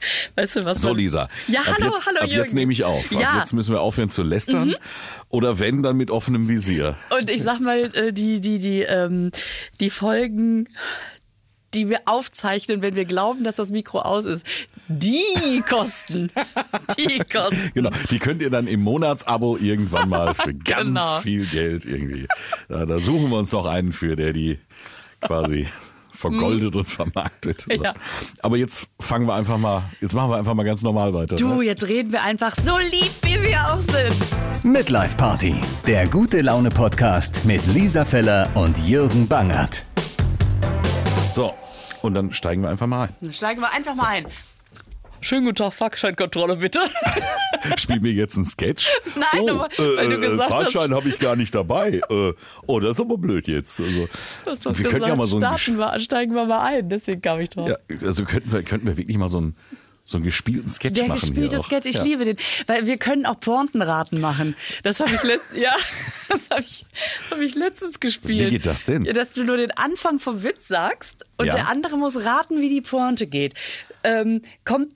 Weißt du, was So, Lisa. Ja, hallo, jetzt, hallo, Ab jetzt Jürgen. nehme ich auf. Ja. Mhm. Ab jetzt müssen wir aufhören zu lästern. Oder wenn, dann mit offenem Visier. Und ich sag mal, äh, die, die, die, ähm, die Folgen, die wir aufzeichnen, wenn wir glauben, dass das Mikro aus ist, die kosten. Die kosten. Genau, die könnt ihr dann im Monatsabo irgendwann mal für ganz Genau. viel Geld irgendwie. Da, da suchen wir uns noch einen für, der die quasi vergoldet und vermarktet. So. Ja. Aber jetzt fangen wir einfach mal, jetzt machen wir einfach mal ganz normal weiter. Du, Ne? jetzt reden wir einfach so lieb, wie wir auch sind. Midlife Party, der gute Laune Podcast mit Lisa Feller und Jürgen Bangert. So, und dann steigen wir einfach mal ein. Dann steigen wir einfach mal ein. Schönen guten Tag, Fahrscheinkontrolle bitte. Spiel mir jetzt einen Sketch. Nein, oh, aber weil du gesagt hast- Fahrschein habe ich gar nicht dabei. Äh, oh, das ist aber blöd jetzt. Also, Du hast doch wir gesagt, ja mal so starten wir, steigen wir mal ein. Deswegen kam ich drauf. Ja, also könnten wir, könnten wir wirklich mal so einen, so einen gespielten Sketch Der machen. gespielte hier auch. Sketch, ich ja. liebe den. Weil wir können auch Pointenraten machen. Das habe ich, letzt, ja, das hab ich, hab ich letztens gespielt. Wie geht das denn? Ja, dass du nur den Anfang vom Witz sagst und der andere muss raten, wie die Pointe geht. Ähm, kommt,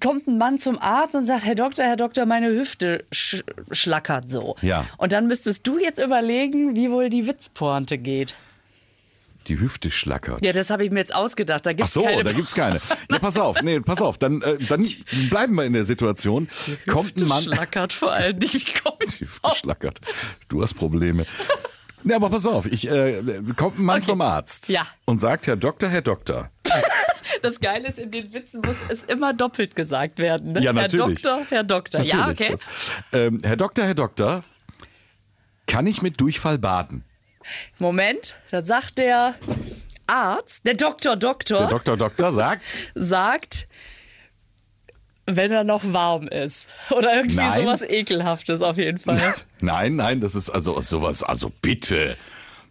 kommt ein Mann zum Arzt und sagt, Herr Doktor, Herr Doktor, meine Hüfte sch schlackert so. Ja. Und dann müsstest du jetzt überlegen, wie wohl die Witzpointe geht. Die Hüfte schlackert. Ja, das habe ich mir jetzt ausgedacht. Da Ach gibt's so, keine da gibt's keine. Ja, pass auf, nee, pass auf, dann, äh, dann bleiben wir in der Situation. Kommt Hüfte ein Mann. schlackert vor allem nicht. Wie komme ich Die Hüfte schlackert. Du hast Probleme. Nee, aber pass auf, ich, äh, kommt ein Mann Okay. zum Arzt Ja. und sagt, Herr Doktor, Herr Doktor. Das Geile ist, in den Witzen muss es immer doppelt gesagt werden. Ne? Ja, Herr natürlich. Doktor, Herr Doktor. Ja, Natürlich. okay. Ähm, Herr Doktor, Herr Doktor, kann ich mit Durchfall baden? Moment, dann sagt der Arzt, der Doktor, Doktor, Der Doktor, Doktor sagt, sagt, wenn er noch warm ist. Oder irgendwie Nein. sowas Ekelhaftes auf jeden Fall. nein, nein, das ist also sowas, also bitte.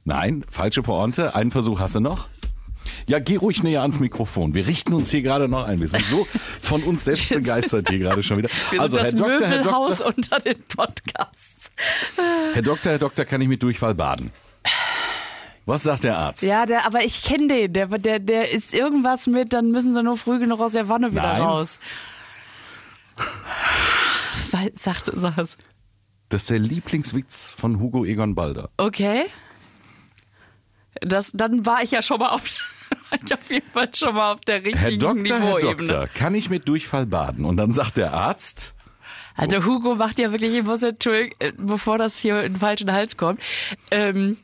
Nein, falsche Pointe. Einen Versuch hast du noch? Ja, geh ruhig näher ans Mikrofon. Wir richten uns hier gerade noch ein. Wir sind so von uns selbst begeistert hier gerade schon wieder. Wir Also, Herr Doktor, Herr Doktor, unter den Podcasts. Herr Doktor, Herr Doktor, kann ich mit Durchfall baden? Was sagt der Arzt? Ja, der, aber ich kenne den. Der, der, der ist irgendwas mit, dann müssen sie nur früh genug aus der Wanne wieder Nein. raus. Sagt, sag es. Das ist der Lieblingswitz von Hugo Egon Balder. Okay. Das, dann war ich ja schon mal auf, war ich auf jeden Fall schon mal auf der richtigen Herr Doktor, Herr. Doktor, kann ich mit Durchfall baden? Und dann sagt der Arzt, Also Hugo macht ja wirklich, ich muss entschuldigen, bevor das hier in den falschen Hals kommt. Ähm,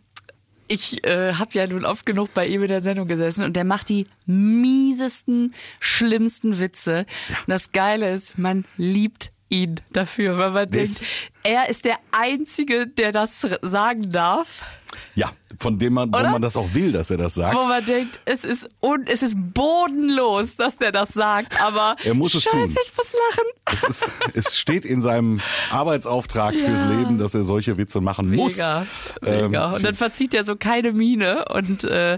ich äh, habe ja nun oft genug bei ihm in der Sendung gesessen und der macht die miesesten, schlimmsten Witze. Und das Geile ist, man liebt ihn dafür, weil man Das- denkt, er ist der Einzige, der das sagen darf. ja, von dem man, wo Oder? man das auch will, dass er das sagt. Wo man denkt, es ist, un es ist bodenlos, dass der das sagt, aber Er muss es Scheiße, tun. ich muss lachen. Es, ist, es steht in seinem Arbeitsauftrag Ja. fürs Leben, dass er solche Witze machen muss. Mega, Ähm, mega. und dann verzieht er so keine Miene und, äh,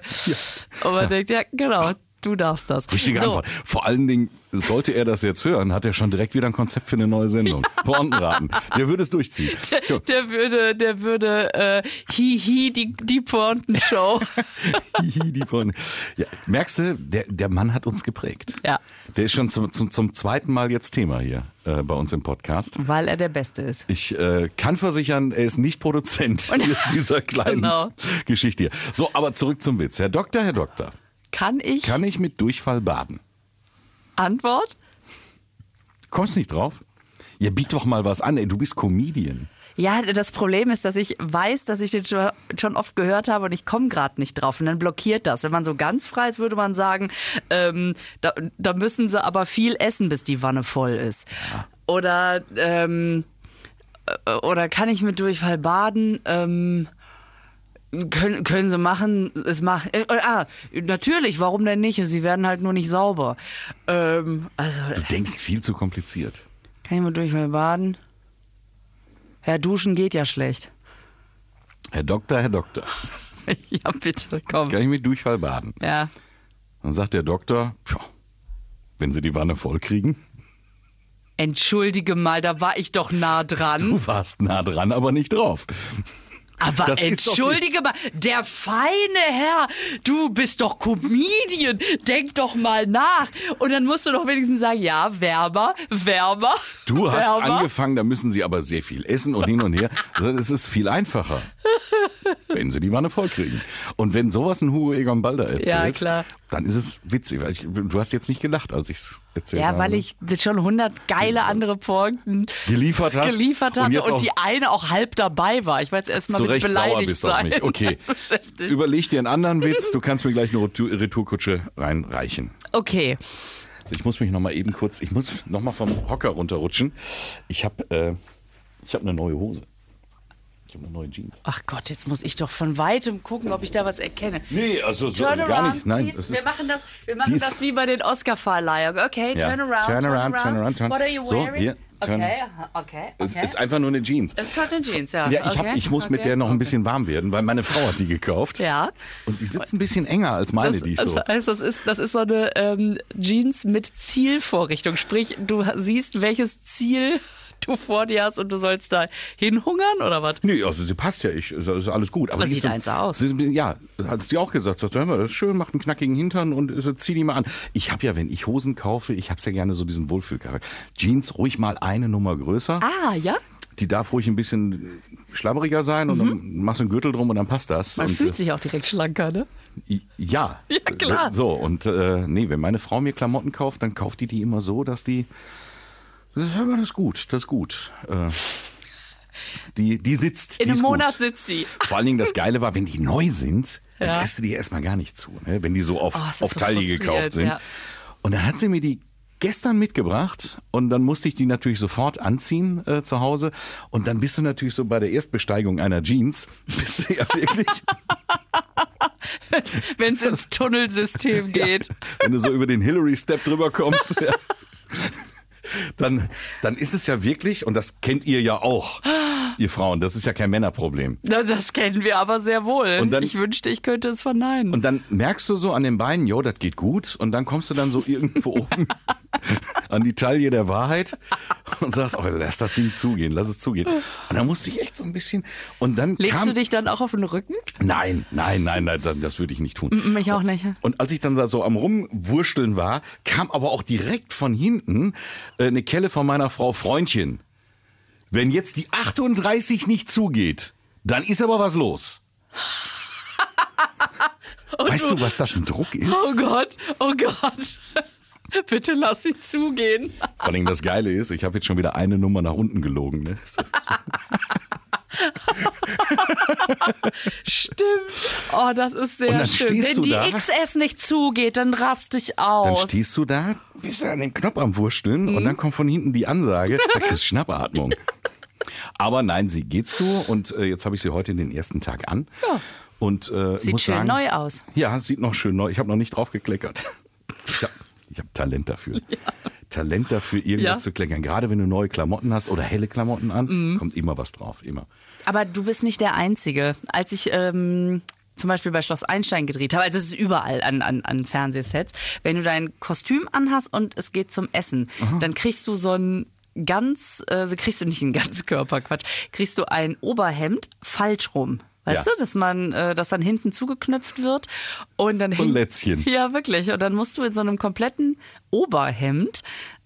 und man denkt, ja, genau, du darfst das. Richtige so, Antwort. Vor allen Dingen, sollte er das jetzt hören, hat er schon direkt wieder ein Konzept für eine neue Sendung. Pointenraten. Der würde es durchziehen. Der, der würde, der würde, äh, hihi, die, die Pointenshow. Hihi, die Pointe. ja, merkst du, der, der Mann hat uns geprägt. Ja. Der ist schon zum, zum, zum zweiten Mal jetzt Thema hier äh, bei uns im Podcast. Weil er der Beste ist. Ich äh, kann versichern, er ist nicht Produzent dieser kleinen Genau. Geschichte hier. So, aber zurück zum Witz. Herr Doktor, Herr Doktor, Kann ich kann ich mit Durchfall baden? Antwort? Kommst nicht drauf? Ja, biet doch mal was an. Ey, du bist Comedian. Ja, das Problem ist, dass ich weiß, dass ich den schon- oft gehört habe und ich komme gerade nicht drauf. Und dann blockiert das. Wenn man so ganz frei ist, würde man sagen, ähm, da, da müssen sie aber viel essen, bis die Wanne voll ist. Oder, ähm, äh, oder kann ich mit Durchfall baden? Ähm, können, können sie machen, es macht. Äh, äh, ah, natürlich, warum denn nicht? Sie werden halt nur nicht sauber. Ähm, also, Du denkst viel zu kompliziert. kann ich mit Durchfall baden? Ja, duschen geht ja schlecht. Herr Doktor, Herr Doktor, Ja, bitte, komm. kann ich mit Durchfall baden? Ja. Dann sagt der Doktor, "Pfff, wenn Sie die Wanne voll kriegen. Entschuldige mal, da war ich doch nah dran. Du warst nah dran, aber nicht drauf. Aber Das entschuldige mal, der feine Herr, du bist doch Comedian, denk doch mal nach. Und dann musst du doch wenigstens sagen, ja, wärmer, wärmer. Du hast wärmer. angefangen, da müssen sie aber sehr viel essen und hin und her. Das ist viel einfacher. Wenn sie die Wanne voll kriegen. Und wenn sowas ein Hugo Egon Balder erzählt, Ja, klar. dann ist es witzig. Ich, du hast jetzt nicht gelacht, als ich es erzählt habe. Ja, weil ich schon 100 geile andere Pointen Geliefert hast geliefert und hatte und, auch die eine auch halb dabei war. Ich war jetzt erstmal beleidigt sein. Okay. Überleg dir einen anderen Witz. Du kannst mir gleich eine Retour- Retourkutsche reinreichen. Okay. Ich muss mich noch mal eben kurz, ich muss noch mal vom Hocker runterrutschen. Ich habe äh, ich hab eine neue Hose. Ich habe eine neue Jeans. Ach Gott, jetzt muss ich doch von weitem gucken, ob ich da was erkenne. Nee, also so, Turn gar around, nicht. Nein, please. wir machen das, wir machen das wie bei den Oscar-Verleihungen. Okay, Ja. turn around, Turn around, turn around, turn- What are you So, wearing? hier, turn- okay, okay, es okay. ist einfach nur eine Jeans. Es ist halt eine Jeans, ja. Ja, ich, hab, okay, ich muss mit okay, der noch ein okay. bisschen warm werden, weil meine Frau hat die gekauft. Ja. Und die sitzt ein bisschen enger als meine, Das, die ich das so. heißt, das ist, das ist so eine ähm, Jeans mit Zielvorrichtung. Sprich, du siehst, welches Ziel du vor dir hast und du sollst da hinhungern oder was? Nee, also sie passt ja, ich, also ist alles gut. Aber Aber die sieht so- eins aus. Sie, ja, hat sie auch gesagt. Sagt, hör mal, das ist schön, macht einen knackigen Hintern und so, zieh die mal an. Ich habe ja, wenn ich Hosen kaufe, ich habe ja gerne so diesen Wohlfühlcharakter. Jeans ruhig mal eine Nummer größer. Ah, ja? Die darf ruhig ein bisschen schlabberiger sein und dann machst du einen Gürtel drum und dann passt das. Mhm. Man und, fühlt äh, sich auch direkt schlanker, ne? Ja. Ja, klar. So, und äh, nee, wenn meine Frau mir Klamotten kauft, dann kauft die die immer so, dass die. Das, mal, das ist gut, das ist gut. Äh, die, die sitzt. In die einem ist Monat gut. sitzt die. Vor allen Dingen das Geile war, wenn die neu sind, dann Ja. kriegst du die erstmal gar nicht zu, ne? wenn die so auf, Oh, ist auf Taille gekauft sind. ja. Und dann hat sie mir die gestern mitgebracht und dann musste ich die natürlich sofort anziehen äh, zu Hause. Und dann bist du natürlich so bei der Erstbesteigung einer Jeans, bist du ja wirklich, Wenn es ins Tunnelsystem geht. wenn du so über den Hillary Step drüber kommst. ja. Dann, dann ist es ja wirklich, und das kennt ihr ja auch, ihr Frauen, das ist ja kein Männerproblem. Das kennen wir aber sehr wohl. Und dann- ich wünschte, ich könnte es verneinen. Und dann merkst du so an den Beinen, jo, das geht gut. Und dann kommst du dann so irgendwo oben an die Taille der Wahrheit und sagst, oh, lass das Ding zugehen, lass es zugehen. Und dann musste ich echt so ein bisschen. Und dann Legst kam, du dich dann auch auf den Rücken? Nein, nein, nein, nein, das- würde ich nicht tun. Mm, Ich auch nicht. Und als ich dann da so am Rumwurschteln war, kam aber auch direkt von hinten äh, eine Kelle von meiner Frau Freundchen. Wenn jetzt die 38 nicht zugeht, dann ist aber was los. weißt du, was das ein Druck ist? Oh Gott, oh Gott. Bitte lass sie zugehen. Vor allem das Geile ist, ich habe jetzt schon wieder eine Nummer nach unten gelogen. Ne? Stimmt. Oh, das ist sehr schön. Wenn du die da. XS nicht zugeht, dann rast ich aus. Dann stehst du da, bist an dem Knopf am Wursteln und dann kommt von hinten die Ansage, da kriegst du Schnappatmung. Aber nein, sie geht zu und äh, jetzt habe ich sie heute den ersten Tag an. Ja. Und äh, Sieht schön sagen, neu aus. Ja, sieht noch schön neu. Ich habe noch nicht drauf gekleckert. Ich habe ich hab Talent dafür. Talent dafür, irgendwas Ja. Mhm. zu kleckern. Gerade wenn du neue Klamotten hast oder helle Klamotten an, kommt immer was drauf. Immer. Aber du bist nicht der Einzige. Als ich ähm, zum Beispiel bei Schloss Einstein gedreht habe, also es ist überall an, an, an Fernsehsets, wenn du dein Kostüm anhast und es geht zum Essen, dann kriegst du so ein ganz, äh, also kriegst du nicht einen Ganzkörperquatsch, kriegst du ein Oberhemd falsch rum. Weißt Ja. du, dass man, äh, dass dann hinten zugeknöpft wird und dann So ein Lätzchen. Ja, wirklich. Und dann musst du in so einem kompletten Oberhemd,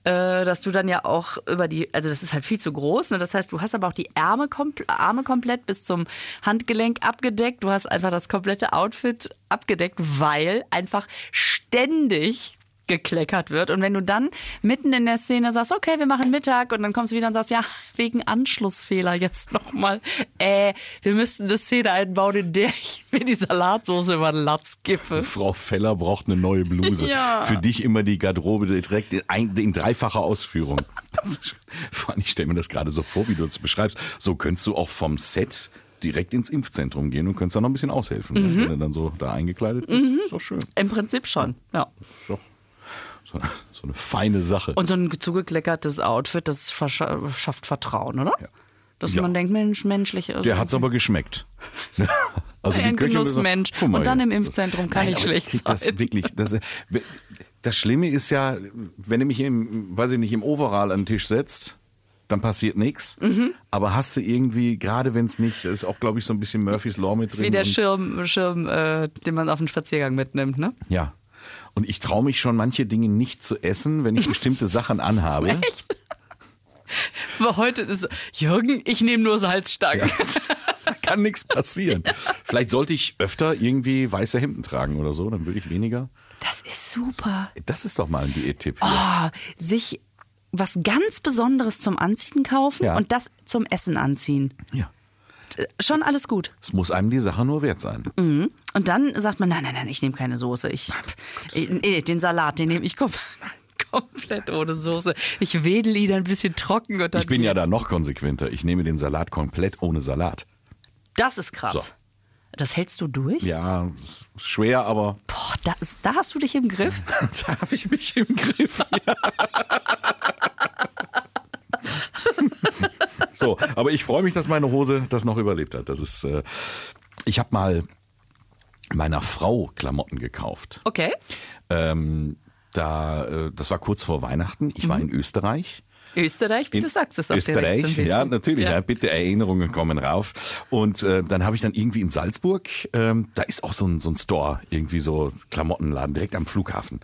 äh, dass du dann ja auch über die, also das ist halt viel zu groß. Ne? Das heißt, du hast aber auch die Ärmel kompl Arme komplett bis zum Handgelenk abgedeckt. Du hast einfach das komplette Outfit abgedeckt, weil einfach ständig gekleckert wird. Und wenn du dann mitten in der Szene sagst, okay, wir machen Mittag und dann kommst du wieder und sagst, ja, wegen Anschlussfehler jetzt nochmal, äh, wir müssten eine Szene einbauen, in der ich mir die Salatsauce über den Latz kippe. Frau Feller braucht eine neue Bluse. Ja. Für dich immer die Garderobe direkt in, ein, in dreifacher Ausführung. Ist, vor allem, ich stelle mir das gerade so vor, wie du es beschreibst. So könntest du auch vom Set direkt ins Impfzentrum gehen und könntest da noch ein bisschen aushelfen, ne? wenn du dann so da eingekleidet bist. Ist doch schön. Im Prinzip schon, ja. Ist doch so, eine- so eine feine Sache. Und so ein zugekleckertes Outfit, das schafft Vertrauen, oder? Dass Ja. man denkt, Mensch, menschlich. Der hat's aber geschmeckt. Also Ein Genussmensch. mal Und dann im Impfzentrum kann Nein, aber schlecht ich das sein. wirklich. Das, das Schlimme ist ja, wenn du mich im, weiß ich nicht, im Overall an den Tisch setzt, dann passiert nichts. Mhm. Aber hast du irgendwie, gerade wenn es nicht, ist auch, glaube ich, so ein bisschen Murphys Law mit drin. ist wie der Schirm, Schirm äh, den man auf den Spaziergang mitnimmt, ne? Ja. Und ich traue mich schon, manche Dinge nicht zu essen, wenn ich bestimmte Sachen anhabe. Echt? Aber heute ist so, Jürgen, ich nehme nur Salzstangen. Kann nichts passieren. Vielleicht sollte ich öfter irgendwie weiße Hemden tragen oder so, dann würde ich weniger. Das ist super. Das ist doch mal ein Diättipp. Oh, sich was ganz Besonderes zum Anziehen kaufen Ja. und das zum Essen anziehen. Ja. Äh, Schon alles gut. Es muss einem die Sache nur wert sein. Mhm. Und dann sagt man, nein, nein, nein, ich nehme keine Soße. Ich, ich, nee, den Salat, den nehme ich kom komplett ohne Soße. Ich wedel ihn ein bisschen trocken und dann Ich bin ja geht's. da noch konsequenter. Ich nehme den Salat komplett ohne Salat. Das ist krass. So. Das hältst du durch? Ja, schwer, aber Boah, da, da hast du dich im Griff. da habe ich mich im Griff. Ja. so, aber ich freue mich, dass meine Hose das noch überlebt hat. Das ist, äh, ich habe mal meiner Frau Klamotten gekauft. Okay. Ähm, da, äh, das war kurz vor Weihnachten. Ich war in Österreich. Österreich, bitte sagst es auch Österreich, direkt so ein bisschen. ja, natürlich, ja. Ja. bitte Erinnerungen kommen rauf. Und äh, dann habe ich dann irgendwie in Salzburg, ähm, da ist auch so ein, so ein Store, irgendwie so Klamottenladen, direkt am Flughafen.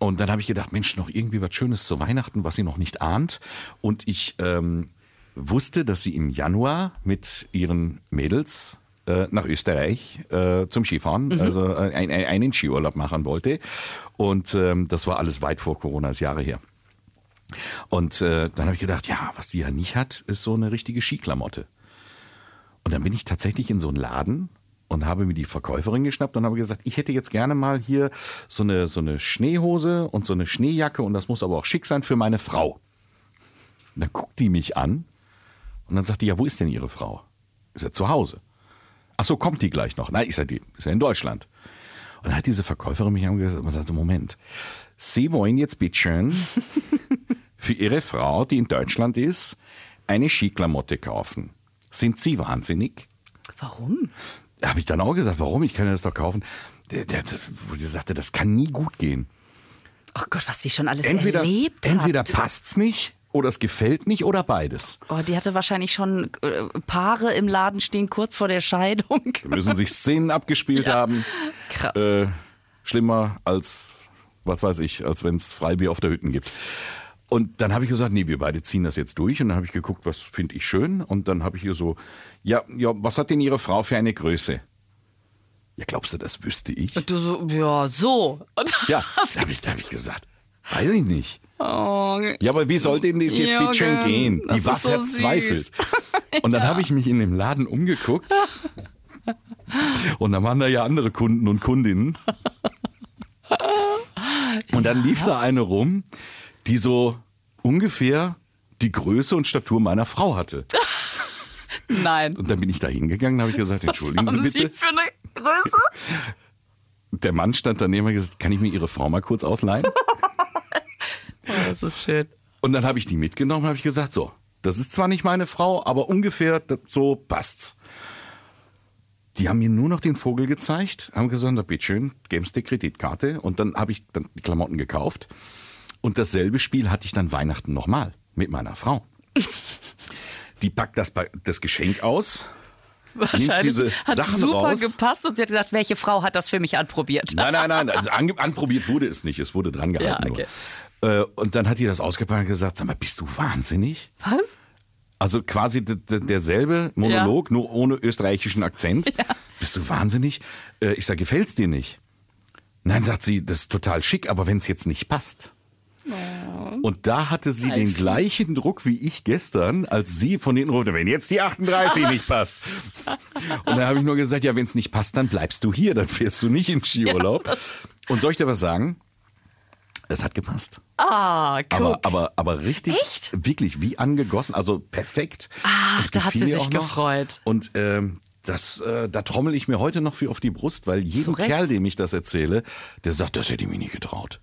Und dann habe ich gedacht, Mensch, noch irgendwie was Schönes zu Weihnachten, was sie noch nicht ahnt. Und ich ähm, wusste, dass sie im Januar mit ihren Mädels äh, nach Österreich äh, zum Skifahren, also äh, ein, ein, einen Skiurlaub machen wollte. Und ähm, das war alles weit vor Corona, ist Jahre her. Und äh, dann habe ich gedacht, ja, was die ja nicht hat, ist so eine richtige Skiklamotte. Und dann bin ich tatsächlich in so einen Laden und habe mir die Verkäuferin geschnappt und habe gesagt, ich hätte jetzt gerne mal hier so eine, so eine Schneehose und so eine Schneejacke und das muss aber auch schick sein für meine Frau. Und dann guckt die mich an und dann sagt die, ja, wo ist denn ihre Frau? Ich sage, zu Hause. Ach so, kommt die gleich noch? Nein, ich sage, die ist ja in Deutschland. Und dann hat diese Verkäuferin mich angesagt und gesagt, Moment, Sie wollen jetzt bitteschön für Ihre Frau, die in Deutschland ist, eine Skiklamotte kaufen. Sind Sie wahnsinnig? Warum? Da habe ich dann auch gesagt, warum? Ich kann das doch kaufen. Der, der, der, sagte, das kann nie gut gehen. Oh Gott, was sie schon alles Entweder, erlebt entweder hat. passt's nicht oder es gefällt nicht oder beides. Oh, die hatte wahrscheinlich schon äh, Paare im Laden stehen kurz vor der Scheidung. Da müssen sich Szenen abgespielt haben. Krass. Äh, schlimmer als, was weiß ich, als wenn es Freibier auf der Hütten gibt. Und dann habe ich gesagt, nee, wir beide ziehen das jetzt durch. Und dann habe ich geguckt, was finde ich schön. Und dann habe ich hier so, ja, ja, was hat denn Ihre Frau für eine Größe? Ja, glaubst du, das wüsste ich? Und du so, ja, so. Und Ja, da habe ich, hab ich gesagt, weiß ich nicht. Oh, Ja, aber wie soll denn das jetzt Jürgen, bitte schön gehen? Die war so verzweifelt. Und dann habe ich mich in dem Laden umgeguckt. Und da waren da ja andere Kunden und Kundinnen. Und dann lief da eine rum, die so ungefähr die Größe und Statur meiner Frau hatte. nein. Und dann bin ich da hingegangen und habe ich gesagt, entschuldigen Sie Haben bitte. Sie für eine Größe? Der Mann stand daneben und hat gesagt, kann ich mir Ihre Frau mal kurz ausleihen? Das ist schön. Und dann habe ich die mitgenommen und habe ich gesagt, so, das ist zwar nicht meine Frau, aber ungefähr so passt's. Die haben mir nur noch den Vogel gezeigt, haben gesagt, na bitteschön, Sie die Kreditkarte. Und dann habe ich dann die Klamotten gekauft. Und dasselbe Spiel hatte ich dann Weihnachten nochmal mit meiner Frau. Die packt das, das Geschenk aus. Wahrscheinlich hat Sachen super raus. gepasst und sie hat gesagt, welche Frau hat das für mich anprobiert? Nein, nein, nein, also anprobiert wurde es nicht, es wurde dran gehalten. Ja, okay. Äh, Und dann hat die das ausgepackt und gesagt, sag mal, bist du wahnsinnig? Was? Also quasi derselbe Monolog, nur ohne österreichischen Akzent. Bist du wahnsinnig? Äh, Ich sage, gefällt's dir nicht? Nein, sagt sie, das ist total schick, aber wenn es jetzt nicht passt. Und da hatte sie den gleichen Druck wie ich gestern, als sie von hinten rufte, wenn jetzt die 38 nicht passt. Und dann habe ich nur gesagt, ja, wenn es nicht passt, dann bleibst du hier, dann fährst du nicht in Skiurlaub. Und soll ich dir was sagen? Es hat gepasst. Ah, guck. Aber, aber, aber richtig, Echt? wirklich wie angegossen, also perfekt. Ach, Es da hat sie sich gefreut. Und ähm, das, äh, da trommel ich mir heute noch für auf die Brust, weil jedem Zu Recht. Kerl, dem ich das erzähle, der sagt, das hätte ich mir nie getraut.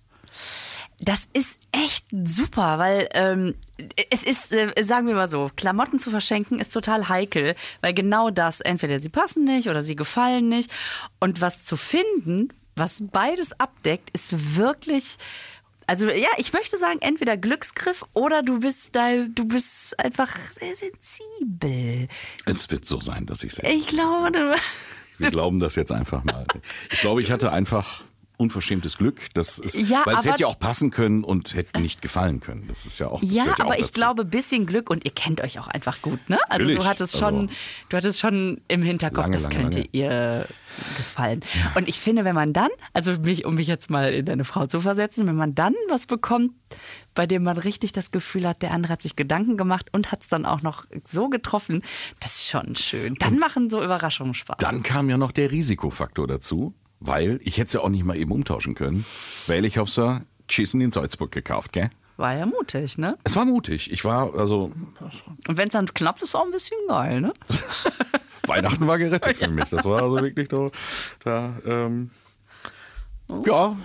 Das ist echt super, weil ähm, es ist, äh, sagen wir mal so, Klamotten zu verschenken ist total heikel, weil genau das, entweder sie passen nicht oder sie gefallen nicht. Und was zu finden, was beides abdeckt, ist wirklich Also ja, ich möchte sagen, entweder Glücksgriff oder du bist da, du bist einfach sehr sensibel. Es wird so sein, dass ich es Ich glaube, du, Wir glauben das jetzt einfach mal. Ich glaube, ich hatte einfach unverschämtes Glück. Das ist, Ja, weil es hätte ja auch passen können und hätte nicht gefallen können. Das ist ja auch. ja, gehört aber auch ich glaube, bisschen Glück und ihr kennt euch auch einfach gut, ne? Also du Natürlich, hattest schon, also- du hattest schon im Hinterkopf, Lange, das lange, könnte lange. ihr gefallen. Und ich finde, wenn man dann, also mich, um mich jetzt mal in deine Frau zu versetzen, wenn man dann was bekommt, bei dem man richtig das Gefühl hat, der andere hat sich Gedanken gemacht und hat es dann auch noch so getroffen, das ist schon schön. Dann machen so Überraschungen Spaß. Dann kam ja noch der Risikofaktor dazu, weil ich hätte es ja auch nicht mal eben umtauschen können, weil ich hab's ja Chissen in Salzburg gekauft, gell? War ja mutig, ne? Es war mutig. Ich war, also, Und wenn es dann klappt, ist es auch ein bisschen geil, ne? Weihnachten war gerettet für mich. Das war also wirklich da, da ähm, ja,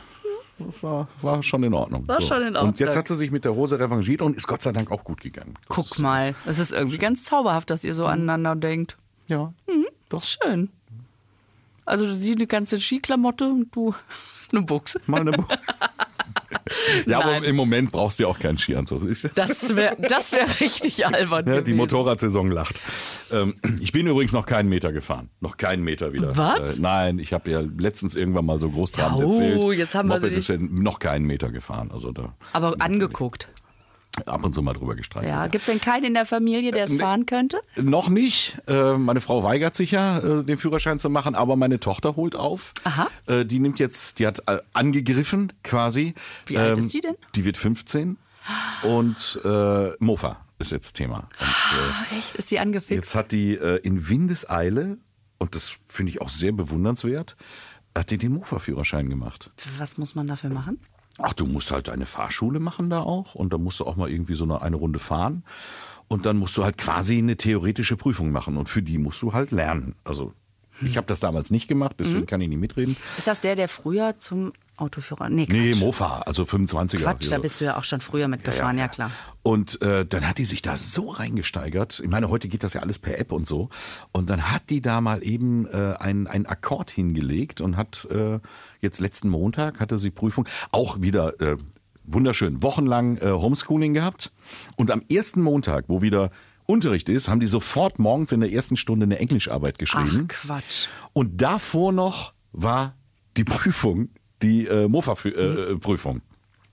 das war, war schon in Ordnung. War schon in Ordnung. Und jetzt hat sie sich mit der Hose revanchiert und ist Gott sei Dank auch gut gegangen. Das Guck ist- mal, es ist irgendwie ganz zauberhaft, dass ihr so aneinander denkt. Ja. Das ist schön. Also sie eine ganze Skiklamotte und du eine Buchse. Mal eine Bu Ja, Nein. aber im Moment brauchst du ja auch keinen Skianzug. Das wäre das wär richtig albern Ja, die. Motorradsaison lacht. Ähm, ich bin übrigens noch keinen Meter gefahren. Noch keinen Meter wieder. Was? Äh, nein, ich habe ja letztens irgendwann mal so großtrabend Oh, erzählt. jetzt haben wir Moped sie- ist ja noch keinen Meter gefahren. Also da Aber angeguckt. Ab und zu mal drüber gestreichelt. Ja, gibt es denn keinen in der Familie, der es nee. fahren könnte? Noch nicht. Äh, meine Frau weigert sich ja, äh, den Führerschein zu machen, aber meine Tochter holt auf. Aha. Äh, die nimmt jetzt, die hat äh, angegriffen quasi. Ähm, Wie alt ist die denn? Die wird 15 und äh, Mofa ist jetzt Thema. Und, äh, Ach, echt? Ist sie angefixt? Jetzt hat die äh, in Windeseile, und das finde ich auch sehr bewundernswert, hat die den Mofa-Führerschein gemacht. Was muss man dafür machen? Ach, du musst halt eine Fahrschule machen da auch und da musst du auch mal irgendwie so eine, eine Runde fahren und dann musst du halt quasi eine theoretische Prüfung machen und für die musst du halt lernen. Also ich habe das damals nicht gemacht, deswegen kann ich nicht mitreden. Ist das der, der früher zum Autoführer... Nee, Quatsch. Nee, Mofa, also 25er. Quatsch, da Also- bist du ja auch schon früher mitgefahren, ja, klar. Und äh, dann hat die sich da so reingesteigert. Ich meine, heute geht das ja alles per App und so. Und dann hat die da mal eben äh, einen, einen Akkord hingelegt und hat äh, jetzt letzten Montag hatte sie Prüfung auch wieder äh, wunderschön wochenlang äh, Homeschooling gehabt. Und am ersten Montag, wo wieder Unterricht ist, haben die sofort morgens in der ersten Stunde eine Englischarbeit geschrieben. Ach, Quatsch. Und davor noch war die Prüfung, die äh, Mofa-Prüfung.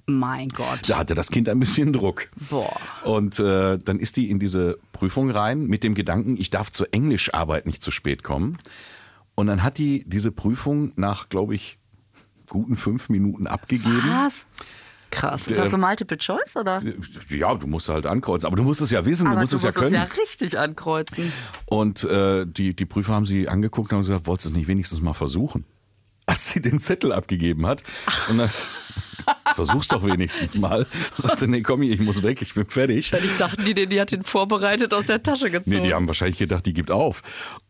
Mein Gott. Da hatte das Kind ein bisschen Druck. Boah. Und äh, dann ist die in diese Prüfung rein mit dem Gedanken, ich darf zur Englischarbeit nicht zu spät kommen. Und dann hat die diese Prüfung nach, glaube ich, guten fünf Minuten abgegeben. Was? Krass. Ist das so Multiple Choice, oder? Ja, du musst halt ankreuzen, aber du musst es ja wissen, du Aber musst du es ja musst können. es ja richtig ankreuzen. Und äh, die, die Prüfer haben sie angeguckt und haben gesagt, wolltest du es nicht wenigstens mal versuchen? Als sie den Zettel abgegeben hat. Und dann, versuch's doch wenigstens mal. Sagt sie, nee, komm ich muss weg, ich bin fertig. Ich dachte, die, die hat den vorbereitet aus der Tasche gezogen. Nee, die haben wahrscheinlich gedacht, die gibt auf.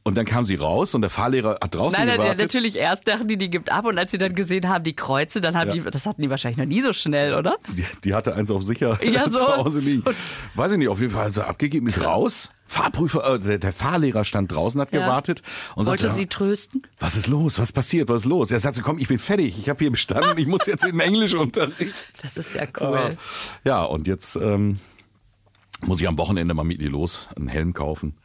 Und dann kam sie raus und der Fahrlehrer hat draußen Nein, nein, gewartet. natürlich erst dachten die, die gibt ab und als sie dann gesehen haben, die Kreuze, dann haben Ja. die, das hatten die wahrscheinlich noch nie so schnell, oder? Die, die hatte eins auf sicher Ja, so. zu Hause liegen. So. Weiß ich nicht, auf jeden Fall hat sie abgegeben, ist raus. Fahrprüfer, äh, der, der Fahrlehrer stand draußen, hat Ja. gewartet und Wollte sagte, sie trösten? was ist los, was passiert, was ist los? Er sagte, komm, ich bin fertig, ich habe hier bestanden, ich muss jetzt in Englischunterricht. Das ist ja cool. Ja, und jetzt ähm, muss ich am Wochenende mal mit ihr los, einen Helm kaufen,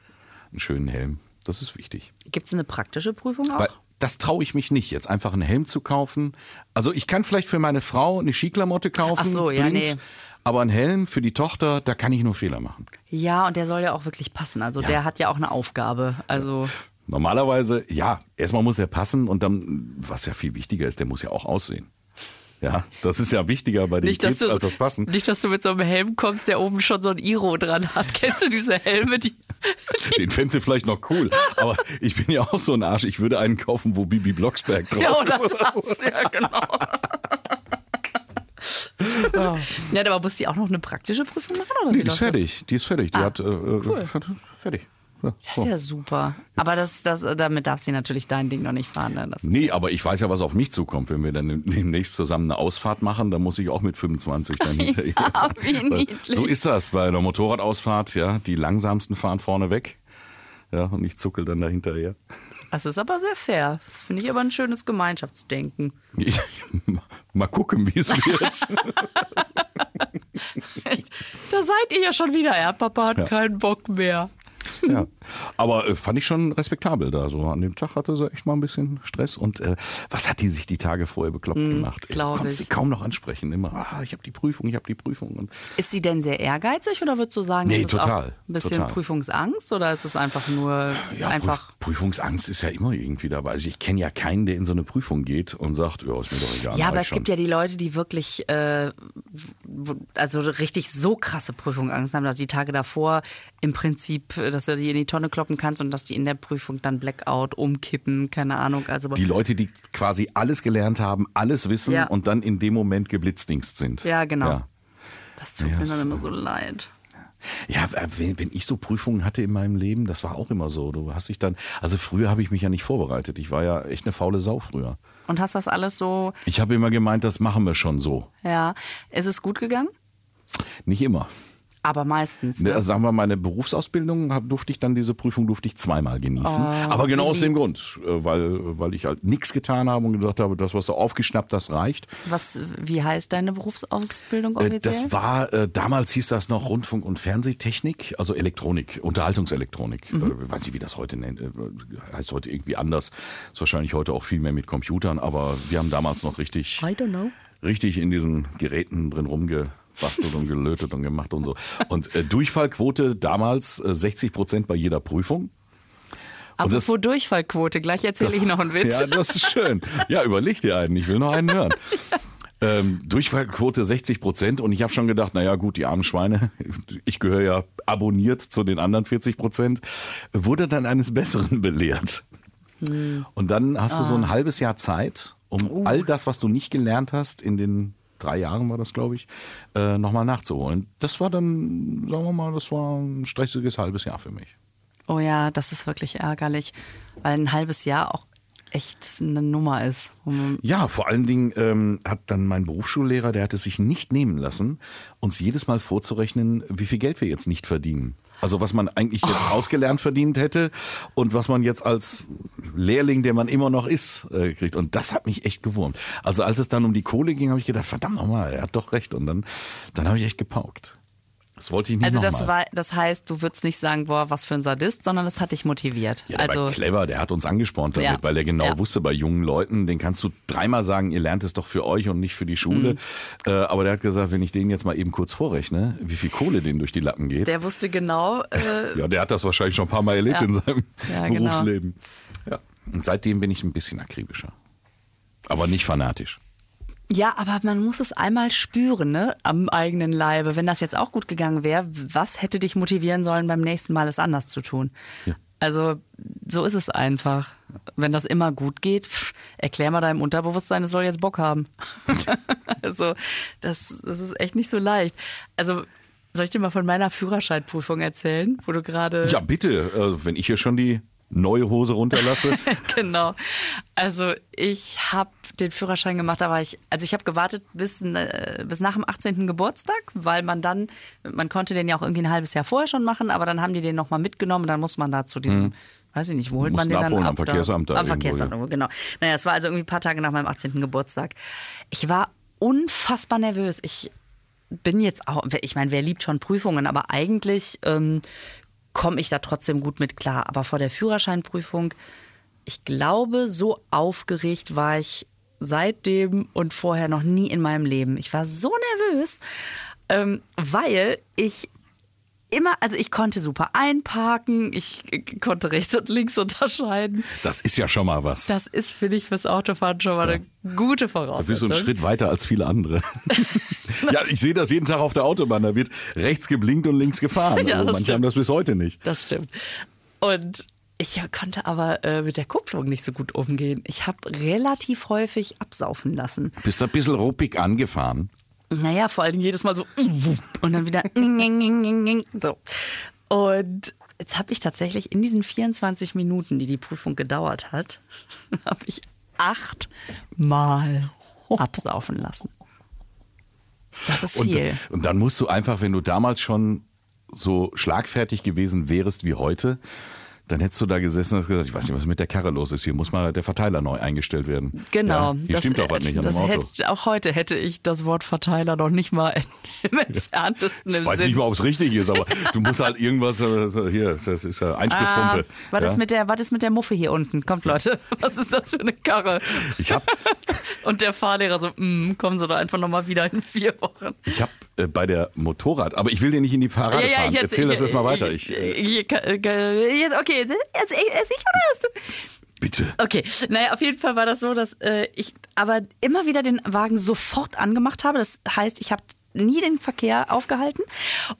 einen schönen Helm. Das ist wichtig. Gibt es eine praktische Prüfung auch? Weil das traue ich mich nicht, jetzt einfach einen Helm zu kaufen. Also ich kann vielleicht für meine Frau eine Skiklamotte kaufen. Ach so, ja, blind, nee. Aber einen Helm für die Tochter, da kann ich nur Fehler machen. ja, und der soll ja auch wirklich passen. Also der hat ja auch eine Aufgabe. Also Normalerweise, ja, erstmal muss er passen und dann, was ja viel wichtiger ist, der muss ja auch aussehen. Ja, das ist ja wichtiger bei den nicht, Kids du, als das Passen. nicht, dass du mit so einem Helm kommst, der oben schon so ein Iro dran hat. Kennst du diese Helme, die, Den fändest du vielleicht noch cool. Aber ich bin ja auch so ein Arsch. Ich würde einen kaufen, wo Bibi Blocksberg drauf Ja, oder ist. Oder so. das, ja, genau. ja, aber muss die auch noch eine praktische Prüfung machen? Oder Nee, die ist läuft das? fertig. Die ist fertig. Die Ah, hat, äh, äh, hat- fertig. Ja, Das so. ist ja super. Aber das, das, damit darf sie natürlich dein Ding noch nicht fahren. Ne? Nee, aber ich weiß ja, was auf mich zukommt. Wenn wir dann demnächst zusammen eine Ausfahrt machen, dann muss ich auch mit 25 dann hinterher. wie Weil niedlich. So ist das bei einer Motorradausfahrt, ja. Die langsamsten fahren vorne weg. Ja, und ich zuckel dann dahinterher. Das ist aber sehr fair. Das finde ich aber ein schönes Gemeinschaftsdenken. Mal gucken, wie es wird. Da seid ihr ja schon wieder. Ja, Papa hat Ja. keinen Bock mehr. Ja. Aber äh, fand ich schon respektabel da. So an dem Tag hatte sie echt mal ein bisschen Stress. Und äh, was hat die sich die Tage vorher bekloppt gemacht? glaub konnte ich. sie kaum noch ansprechen. Immer, ah, ich habe die Prüfung, ich habe die Prüfung. Und Ist sie denn sehr ehrgeizig oder würdest du sagen, Nee, ist es total, ein bisschen total. Prüfungsangst oder ist es einfach nur ja, einfach. Prüf Prüfungsangst ist ja immer irgendwie dabei. Also ich kenne ja keinen, der in so eine Prüfung geht und sagt, ja, ist mir doch egal. Ja, mach aber es schon. gibt ja die Leute, die wirklich äh, also richtig so krasse Prüfungsangst haben, dass die Tage davor im Prinzip, äh, dass du die in die Tonne kloppen kannst und dass die in der Prüfung dann Blackout umkippen, keine Ahnung. Also Die Leute, die quasi alles gelernt haben, alles wissen Ja. und dann in dem Moment geblitzdingst sind. Ja, genau. Ja. das tut Ja, mir dann immer so leid. Ja, wenn, wenn ich so Prüfungen hatte in meinem Leben, das war auch immer so. Du hast dich dann, also früher habe ich mich ja nicht vorbereitet. Ich war ja echt eine faule Sau früher. Und hast das alles so, Ich habe immer gemeint, das machen wir schon so. ja, ist es gut gegangen? Nicht immer. Aber meistens. Ne? Ne? Sagen wir, meine Berufsausbildung hab, durfte ich dann diese Prüfung durfte ich zweimal genießen. Aber genau aus dem Grund, äh, weil, weil ich halt nichts getan habe und gesagt habe, das, was du aufgeschnappt hast, reicht. Was, wie heißt deine Berufsausbildung Äh, offiziell? Das war, äh, damals hieß das noch Rundfunk- und Fernsehtechnik, also Elektronik, Unterhaltungselektronik. Mhm. Äh, weiß nicht, wie das heute nennt. Heißt heute irgendwie anders. Ist wahrscheinlich heute auch viel mehr mit Computern, aber wir haben damals noch richtig, I don't know. richtig in diesen Geräten drin rumgebastelt und gelötet und gemacht und so. Und äh, Durchfallquote damals äh, 60 Prozent bei jeder Prüfung. Und das- Durchfallquote, gleich erzähle ich noch einen Witz. Ja, das ist schön. Ja, überleg dir einen. Ich will noch einen hören. Ähm, Durchfallquote 60 Prozent und ich habe schon gedacht, naja gut, die armen Schweine, ich gehöre ja abonniert zu den anderen 40 Prozent, wurde dann eines Besseren belehrt. Und dann hast du so ein halbes Jahr Zeit, um all das, was du nicht gelernt hast, in den drei Jahren war das, glaube ich, äh, nochmal nachzuholen. Das war dann, sagen wir mal, das war ein stressiges halbes Jahr für mich. Oh ja, das ist wirklich ärgerlich, weil ein halbes Jahr auch echt eine Nummer ist. Um- Ja, vor allen Dingen ähm, hat dann mein Berufsschullehrer, der hat es sich nicht nehmen lassen, uns jedes Mal vorzurechnen, wie viel Geld wir jetzt nicht verdienen. Also was man eigentlich jetzt ausgelernt verdient hätte und was man jetzt als Lehrling, der man immer noch ist, äh, kriegt. Und das hat mich echt gewurmt. Also als es dann um die Kohle ging, habe ich gedacht, verdammt nochmal, er hat doch recht. Und dann, dann habe ich echt gepaukt. Das wollte ich nicht Also das war, das heißt, du würdest nicht sagen, boah, was für ein Sadist, sondern das hat dich motiviert. Ja, der also war clever, der hat uns angespornt damit, Ja. weil er genau Ja. wusste, bei jungen Leuten, den kannst du dreimal sagen, ihr lernt es doch für euch und nicht für die Schule. Mhm. Äh, aber der hat gesagt, wenn ich den jetzt mal eben kurz vorrechne, wie viel Kohle denen durch die Lappen geht. der wusste genau, äh, ja, der hat das wahrscheinlich schon ein paar Mal erlebt in seinem genau. Berufsleben. Ja. Und seitdem bin ich ein bisschen akribischer. Aber nicht fanatisch. Ja, aber man muss es einmal spüren, ne? Am eigenen Leibe. Wenn das jetzt auch gut gegangen wäre, was hätte dich motivieren sollen, beim nächsten Mal es anders zu tun? Ja. Also, so ist es einfach. Wenn das immer gut geht, pff, erklär mal deinem Unterbewusstsein, es soll jetzt Bock haben. also, das, das ist echt nicht so leicht. Also, soll ich dir mal von meiner Führerscheinprüfung erzählen, wo du gerade. Ja, bitte, äh, wenn ich hier schon die neue Hose runterlasse. genau. Also ich habe den Führerschein gemacht, da war ich, also ich habe gewartet bis, äh, bis nach dem 18. Geburtstag, weil man dann, man konnte den ja auch irgendwie ein halbes Jahr vorher schon machen, aber dann haben die den nochmal mitgenommen, dann muss man da zu diesem, weiß ich nicht, wo holt man den dann ab? am Verkehrsamt da Am irgendwo, Verkehrsamt, ja. genau. Naja, es war also irgendwie ein paar Tage nach meinem 18. Geburtstag. Ich war unfassbar nervös. Ich bin jetzt auch, ich meine, wer liebt schon Prüfungen, aber eigentlich ähm, komme ich da trotzdem gut mit klar. Aber vor der Führerscheinprüfung, ich glaube, so aufgeregt war ich seitdem und vorher noch nie in meinem Leben. Ich war so nervös, ähm, weil ich immer, also ich konnte super einparken, ich konnte rechts und links unterscheiden. Das ist ja schon mal was. Das ist, finde ich, fürs Autofahren schon mal eine gute Da bist du Voraussetzung. einen Schritt weiter als viele andere. ja, ich sehe das jeden Tag auf der Autobahn. Da wird rechts geblinkt und links gefahren. Ja, also manche stimmt. haben das bis heute nicht. Das stimmt. Und ich konnte aber äh, mit der Kupplung nicht so gut umgehen. Ich habe relativ häufig absaufen lassen. Bist du ein bisschen ruppig angefahren? Naja, vor allem jedes Mal so und dann wieder so. Und jetzt habe ich tatsächlich in diesen 24 Minuten, die die Prüfung gedauert hat, habe ich achtmal absaufen lassen. Das ist Und, viel. und dann musst du einfach, wenn du damals schon so schlagfertig gewesen wärst wie heute, dann hättest du da gesessen und hast gesagt, ich weiß nicht, was mit der Karre los ist. Hier muss mal der Verteiler neu eingestellt werden. Genau. Ja, hier stimmt doch was nicht an das dem Auto. hätte, auch heute hätte ich das Wort Verteiler noch nicht mal im entferntesten im Ich weiß Sinn. nicht mal, ob es richtig ist, aber du musst halt irgendwas, äh, so hier, das ist ja Ah, Einspritzpumpe. was, ja? ist mit der, was ist mit der Muffe hier unten? Kommt, Leute, was ist das für eine Karre? Ich habe Und der Fahrlehrer so, mm, kommen Sie doch einfach nochmal wieder in vier Wochen. ich hab, äh, bei der Motorrad, aber ich will dir nicht in die Parade fahren. jetzt- Erzähl das ich- erstmal weiter. Ich, äh, ich, ich, okay, jetzt, ich, ich oder hast du? bitte. Okay, naja, auf jeden Fall war das so, dass äh, ich aber immer wieder den Wagen sofort angemacht habe. Das heißt, ich habe nie den Verkehr aufgehalten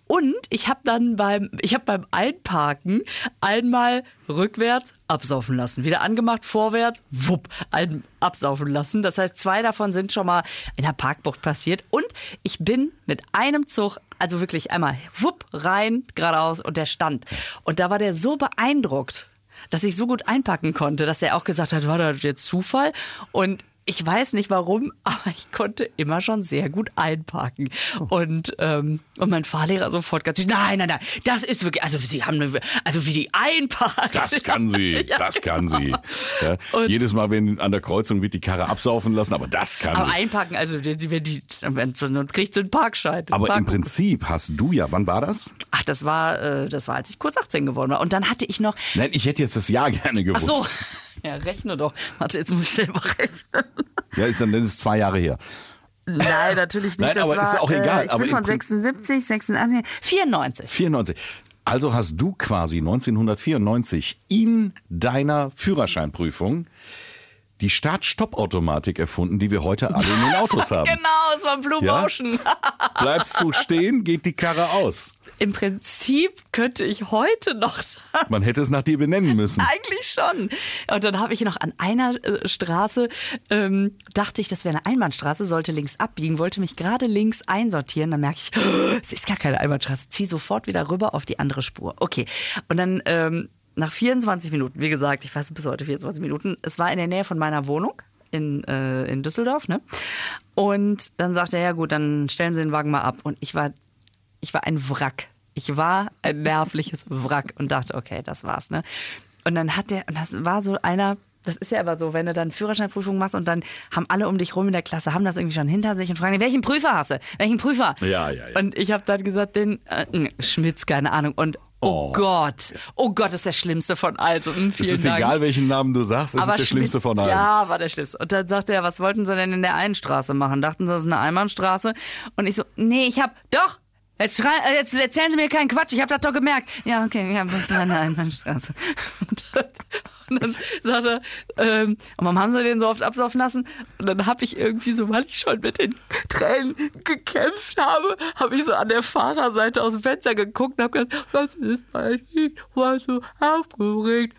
und ich habe dann beim ich habe beim Einparken einmal rückwärts absaufen lassen, wieder angemacht, vorwärts, wupp, ein absaufen lassen. Das heißt, zwei davon sind schon mal in der Parkbucht passiert und ich bin mit einem Zug also wirklich einmal wupp rein geradeaus und der stand und da war der so beeindruckt dass ich so gut einpacken konnte, dass er auch gesagt hat, war das jetzt Zufall? Und ich weiß nicht warum, aber ich konnte immer schon sehr gut einparken. Und, ähm, und mein Fahrlehrer sofort ganz, nein, nein, nein, das ist wirklich, also sie haben, eine, also wie die einparkt. Das kann sie, Ja, das kann sie. Ja, jedes Mal, wenn an der Kreuzung wird die Karre absaufen lassen, aber das kann Aber sie. einparken, also wenn die, wenn die wenn so, und kriegt so einen Parkschein. Aber im Park- Prinzip hast du ja, wann war das? Ach, das war, äh, das war, als ich kurz 18 geworden war. Und dann hatte ich noch, Nein, ich hätte jetzt das Jahr gerne ach gewusst. so, ja, rechne doch. Warte, jetzt muss ich selber rechnen. Ja, ist dann das ist zwei Jahre her. Nein, natürlich nicht. Nein, das aber war, ist auch egal. Äh, ich Aber bin von Prin- 76, 86, 94. 94. Also hast du quasi 1994 in deiner Führerscheinprüfung die Start-Stopp-Automatik erfunden, die wir heute alle in den Autos haben. Genau, es war Blue Ja? Motion. Bleibst du stehen, geht die Karre aus. Im Prinzip könnte ich heute noch Man hätte es nach dir benennen müssen. Eigentlich schon. Und dann habe ich noch an einer äh, Straße, ähm, dachte ich, das wäre eine Einbahnstraße, sollte links abbiegen, wollte mich gerade links einsortieren. Dann merke ich, es ist gar keine Einbahnstraße. Zieh sofort wieder rüber auf die andere Spur. Okay. Und dann ähm, nach 24 Minuten, wie gesagt, ich weiß bis heute 24 Minuten, es war in der Nähe von meiner Wohnung. In, äh, in Düsseldorf, ne? Und dann sagte er, ja gut, dann stellen Sie den Wagen mal ab. Und ich war ich war ein Wrack. Ich war ein nervliches Wrack und dachte, okay, das war's, ne? Und dann hat der, und das war so einer, das ist ja aber so, wenn du dann Führerscheinprüfung machst und dann haben alle um dich rum in der Klasse, haben das irgendwie schon hinter sich und fragen, welchen Prüfer hast du? Welchen Prüfer? Ja, ja, ja. Und ich habe dann gesagt, den äh, Schmitz, keine Ahnung. Und oh, Oh. Gott, oh Gott, das ist der schlimmste von allen. So, Es ist Dank. egal, welchen Namen du sagst, es ist der schlimmste von allen. Ja, war der schlimmste. Und dann sagte er, was wollten sie denn in der einen Straße machen? Dachten sie, das ist eine Einbahnstraße? Und ich so, nee, ich hab, doch, jetzt, äh, jetzt erzählen Sie mir keinen Quatsch, ich hab das doch gemerkt. Ja, okay, ja, das war eine Einbahnstraße. Und und dann sagt er, ähm, und warum haben sie den so oft absaufen lassen? Und dann habe ich irgendwie so, weil ich schon mit den Tränen gekämpft habe, habe ich so an der Fahrerseite aus dem Fenster geguckt und habe gesagt, was ist eigentlich, war so aufgeregt.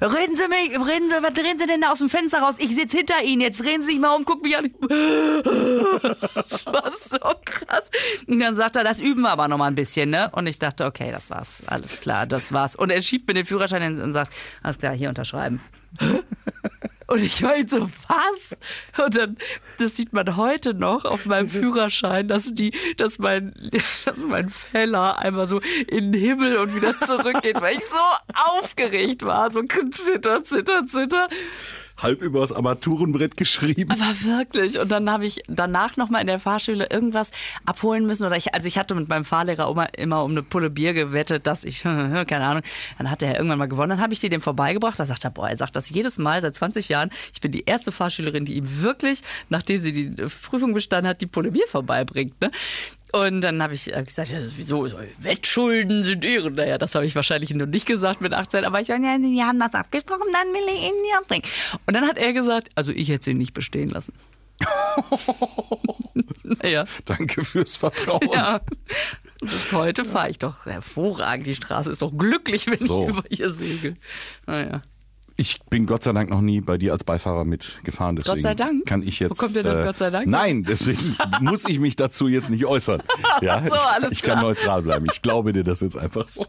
Reden Sie mich, reden Sie, was drehen Sie denn da aus dem Fenster raus? Ich sitze hinter Ihnen, jetzt drehen Sie sich mal um, guck mich an. Das war so krass. Und dann sagt er, das üben wir aber noch mal ein bisschen, ne? Und ich dachte, okay, das war's, alles klar, das war's. Und er schiebt mir den Führerschein und sagt, alles klar, hier unterschreiben. Und ich war halt so, was? Und dann, das sieht man heute noch auf meinem Führerschein, dass die, dass mein, dass mein Feller einmal so in den Himmel und wieder zurückgeht, weil ich so aufgeregt war, so zitter, zitter, zitter. Halb übers Armaturenbrett geschrieben. Aber wirklich. Und dann habe ich danach nochmal in der Fahrschule irgendwas abholen müssen. Oder ich, also ich hatte mit meinem Fahrlehrer immer, immer um eine Pulle Bier gewettet, dass ich, keine Ahnung, dann hat er irgendwann mal gewonnen. Dann habe ich die dem vorbeigebracht. Da sagt er, boah, er sagt das jedes Mal seit 20 Jahren. Ich bin die erste Fahrschülerin, die ihm wirklich, nachdem sie die Prüfung bestanden hat, die Pulle Bier vorbeibringt. Ne? Und dann habe ich gesagt, ja, wieso, so, Wettschulden sind Ehren. Naja, das habe ich wahrscheinlich noch nicht gesagt mit 18, aber ich ja, die haben das abgesprochen, dann will ich ihn ja bringen. Und dann hat er gesagt, also ich hätte sie nicht bestehen lassen. naja, Danke fürs Vertrauen. ja. Bis heute fahre ich doch hervorragend. Die Straße ist doch glücklich, wenn So. ich über ihr segel. Naja. Ich bin Gott sei Dank noch nie bei dir als Beifahrer mitgefahren. Deswegen Gott sei Dank? Kann ich jetzt, Wo kommt dir das Gott sei Dank? Nein, deswegen muss ich mich dazu jetzt nicht äußern. Ja, so, ich, ich kann neutral bleiben. Ich glaube dir das jetzt einfach so.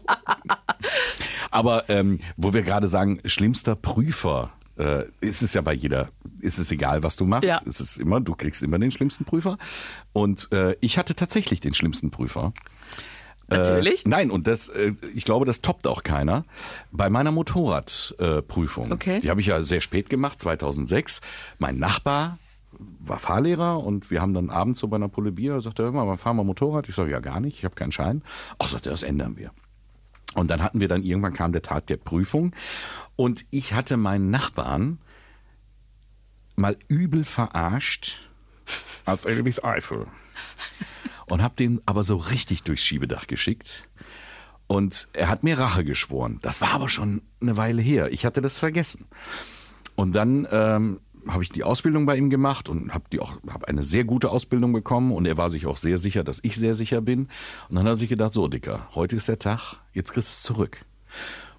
Aber ähm, wo wir gerade sagen, schlimmster Prüfer, äh, ist es ja bei jeder, ist es egal, was du machst. Ja. Es ist immer, du kriegst immer den schlimmsten Prüfer. Und äh, ich hatte tatsächlich den schlimmsten Prüfer. Natürlich. Äh, nein, und das, äh, ich glaube, das toppt auch keiner. Bei meiner Motorradprüfung, Okay. die habe ich ja sehr spät gemacht, 2006. Mein Nachbar war Fahrlehrer und wir haben dann abends so bei einer Pulle Bier, sagte er, hör mal, fahren wir Motorrad? Ich sage, ja gar nicht, ich habe keinen Schein. Ach, sagt er, das ändern wir. Und dann hatten wir dann, irgendwann kam der Tag der Prüfung und ich hatte meinen Nachbarn mal übel verarscht als Elvis Eifel und habe den aber so richtig durchs Schiebedach geschickt. Und er hat mir Rache geschworen. Das war aber schon eine Weile her. Ich hatte das vergessen. Und dann ähm, habe ich die Ausbildung bei ihm gemacht und habe die auch habe eine sehr gute Ausbildung bekommen und er war sich auch sehr sicher, dass ich sehr sicher bin. Und dann hat er sich gedacht, so Dicker, heute ist der Tag, jetzt kriegst du es zurück.